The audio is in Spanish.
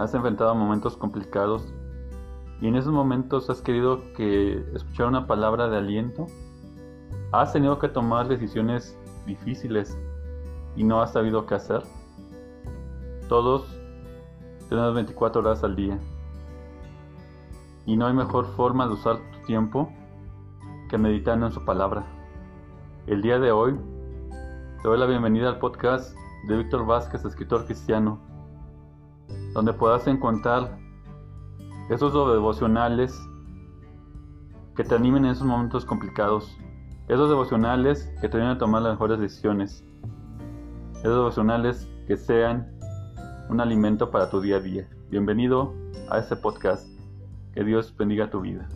has enfrentado momentos complicados y en esos momentos has querido que escuchar una palabra de aliento. Has tenido que tomar decisiones difíciles y no has sabido qué hacer. Todos tenemos 24 horas al día y no hay mejor forma de usar tu tiempo que meditando en su palabra. El día de hoy te doy la bienvenida al podcast de Víctor Vázquez, escritor cristiano, donde puedas encontrar esos devocionales que te animen en esos momentos complicados, esos devocionales que te ayuden a tomar las mejores decisiones, esos devocionales que sean un alimento para tu día a día. Bienvenido a este podcast. Que Dios bendiga tu vida.